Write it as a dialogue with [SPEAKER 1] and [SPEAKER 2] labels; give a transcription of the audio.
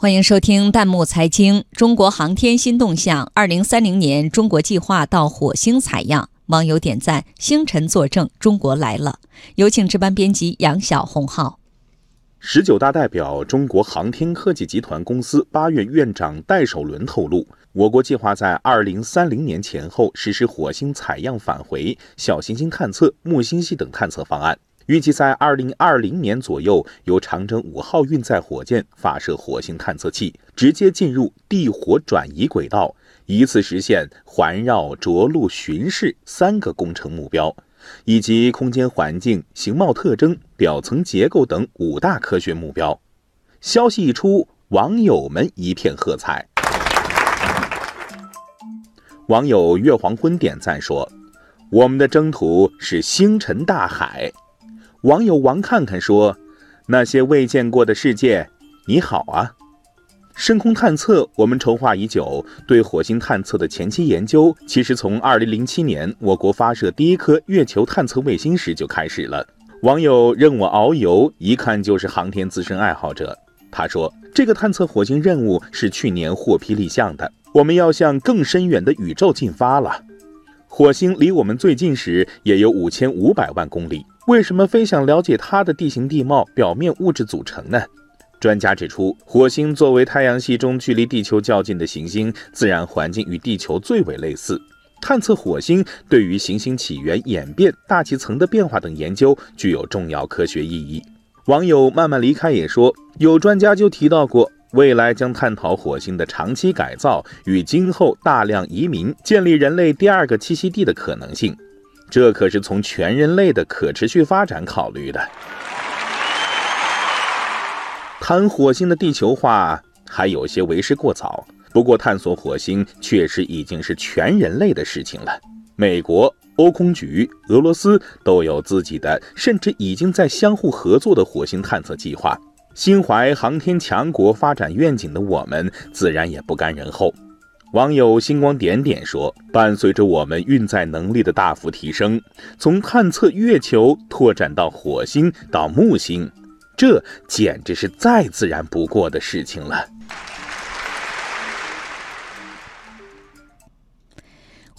[SPEAKER 1] 欢迎收听弹幕财经。中国航天新动向，二零三零年中国计划到火星采样。网友点赞：星辰作证，中国来了。有请值班编辑杨晓红号。
[SPEAKER 2] 十九大代表中国航天科技集团公司八院院长戴守伦透露，我国计划在二零三零年前后实施火星采样返回、小行星探测、木星系等探测方案。预计在二零二零年左右，由长征五号运载火箭发射火星探测器，直接进入地火转移轨道，一次实现环绕、着陆、巡视三个工程目标，以及空间环境、形貌特征、表层结构等五大科学目标。消息一出，网友们一片喝彩。网友月黄昏点赞说：“我们的征途是星辰大海。”网友王看看说：“那些未见过的世界，你好啊！深空探测，我们筹划已久。对火星探测的前期研究，其实从2007年我国发射第一颗月球探测卫星时就开始了。”网友任我遨游，一看就是航天资深爱好者。他说：“这个探测火星任务是去年获批立项的，我们要向更深远的宇宙进发了。火星离我们最近时也有五千五百万公里。”为什么非想了解它的地形地貌、表面物质组成呢？专家指出，火星作为太阳系中距离地球较近的行星，自然环境与地球最为类似。探测火星对于行星起源、演变、大气层的变化等研究具有重要科学意义。网友慢慢离开也说，有专家就提到过，未来将探讨火星的长期改造与今后大量移民、建立人类第二个栖息地的可能性。这可是从全人类的可持续发展考虑的。谈火星的地球化还有些为时过早，不过探索火星确实已经是全人类的事情了。美国、欧空局、俄罗斯都有自己的，甚至已经在相互合作的火星探测计划。心怀航天强国发展愿景的我们，自然也不甘人后。网友星光点点说：“伴随着我们运载能力的大幅提升，从探测月球拓展到火星到木星，这简直是再自然不过的事情了。”